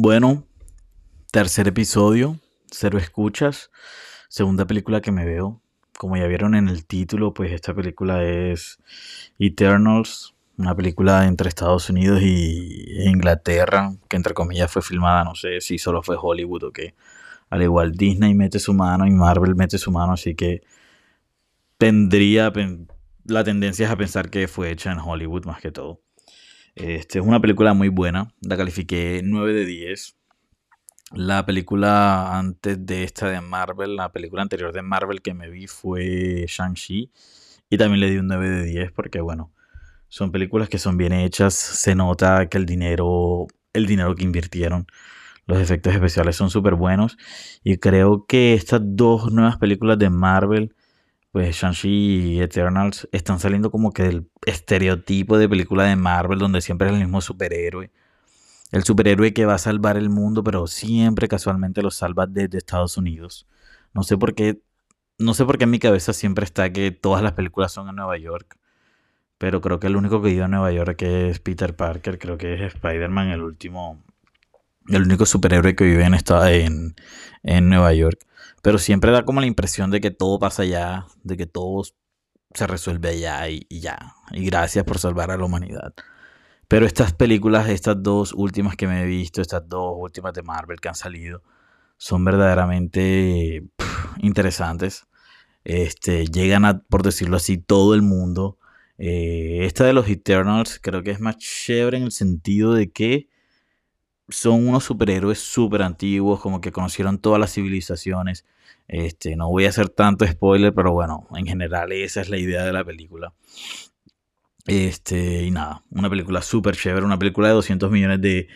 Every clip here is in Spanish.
Bueno, tercer episodio, cero escuchas, segunda película que me veo. Como ya vieron en el título, pues esta película es Eternals, una película entre Estados Unidos y Inglaterra, que entre comillas fue filmada, no sé si solo fue Hollywood o qué. Al igual Disney mete su mano y Marvel mete su mano, así que tendría la tendencia es a pensar que fue hecha en Hollywood más que todo. Este, es una película muy buena, la califiqué 9 de 10. La película antes de esta de Marvel, la película anterior de Marvel que me vi fue Shang-Chi y también le di un 9 de 10 porque bueno, son películas que son bien hechas, se nota que el dinero, el dinero que invirtieron, los efectos especiales son súper buenos y creo que estas dos nuevas películas de Marvel pues Shang-Chi y Eternals están saliendo como que del estereotipo de película de Marvel donde siempre es el mismo superhéroe. El superhéroe que va a salvar el mundo, pero siempre casualmente lo salva desde Estados Unidos. No sé por qué, no sé por qué en mi cabeza siempre está que todas las películas son en Nueva York. Pero creo que el único que vive en Nueva York es Peter Parker, creo que es Spider-Man el último, el único superhéroe que vive en, en, en Nueva York. Pero siempre da como la impresión de que todo pasa allá, de que todo se resuelve allá y, ya. Y gracias por salvar a la humanidad. Pero estas películas, estas dos últimas que me he visto, estas dos últimas de Marvel que han salido, son verdaderamente interesantes. Este, llegan a, por decirlo así, todo el mundo. Eh, esta de los Eternals creo que es más chévere en el sentido de que son unos superhéroes súper antiguos, como que conocieron todas las civilizaciones. Este, no voy a hacer tanto spoiler, pero bueno, en general esa es la idea de la película. Este, y nada, una película súper chévere, una película de 200 millones de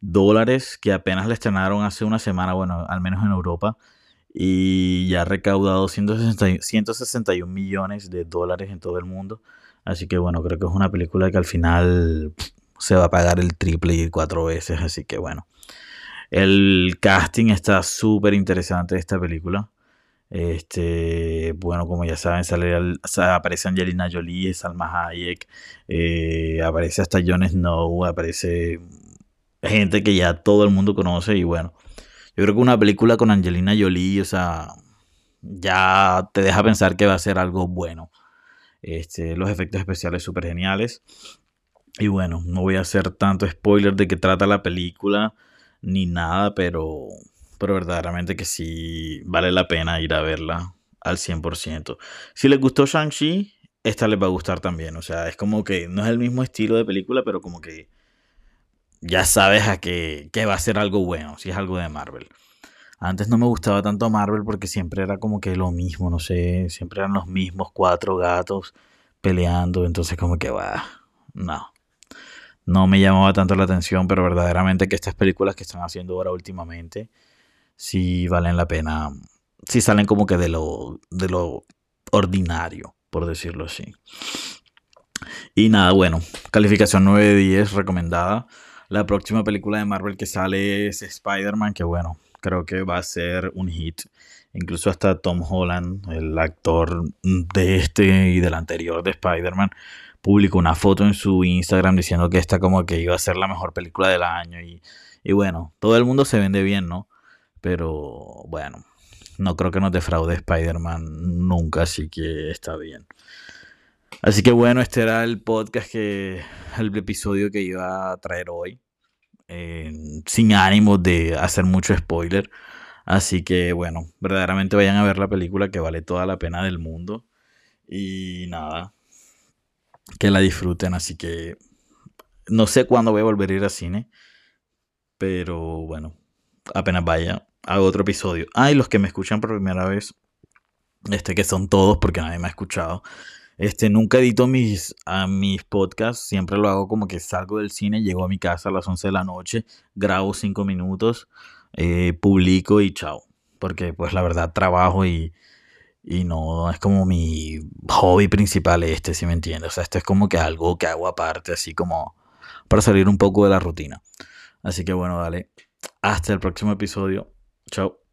dólares que apenas la estrenaron hace una semana, bueno, al menos en Europa, y ya ha recaudado 161 millones de dólares en todo el mundo. Así que bueno, creo que es una película que al final se va a pagar el triple y cuatro veces, así que bueno. El casting está súper interesante de esta película. Este, bueno, como ya saben, sale, aparece Angelina Jolie, Salma Hayek, eh, aparece hasta Jon Snow, aparece gente que ya todo el mundo conoce y bueno, yo creo que una película con Angelina Jolie, o sea, ya te deja pensar que va a ser algo bueno. Este, los efectos especiales súper geniales. Y bueno, no voy a hacer tanto spoiler de qué trata la película ni nada, pero, pero verdaderamente que sí vale la pena ir a verla al 100%. Si les gustó Shang-Chi, esta les va a gustar también. O sea, es como que no es el mismo estilo de película, pero como que ya sabes a que, que va a ser algo bueno, si es algo de Marvel. Antes no me gustaba tanto Marvel porque siempre era como que lo mismo, no sé, siempre eran los mismos cuatro gatos peleando, entonces como que va, no no me llamaba tanto la atención, pero verdaderamente que estas películas que están haciendo ahora últimamente sí valen la pena, sí salen como que de lo, de lo ordinario, por decirlo así. Y nada, bueno, calificación 9 de 10 recomendada. La próxima película de Marvel que sale es Spider-Man, que bueno, creo que va a ser un hit. Incluso hasta Tom Holland, el actor de este y del anterior de Spider-Man, publicó una foto en su Instagram diciendo que esta como que iba a ser la mejor película del año y, y bueno, todo el mundo se vende bien, ¿no? Pero bueno, no creo que nos defraude Spider-Man nunca, así que está bien. Así que bueno, este era el podcast que, el episodio que iba a traer hoy. sin ánimo de hacer mucho spoiler. Así que bueno, verdaderamente vayan a ver la película que vale toda la pena del mundo. Y nada, que la disfruten. Así que no sé cuándo voy a volver a ir al cine. Pero bueno, apenas vaya, hago otro episodio. Ah, y los que me escuchan por primera vez, este que son todos porque nadie me ha escuchado. Este, nunca edito mis, a mis podcasts, siempre lo hago como que salgo del cine, llego a mi casa a las 11 de la noche, grabo 5 minutos, eh, publico y chao. Porque pues la verdad trabajo y, y no es como mi hobby principal este, si me entiendes. O sea, esto es como que algo que hago aparte, así como para salir un poco de la rutina. Así que bueno, dale. Hasta el próximo episodio. Chao.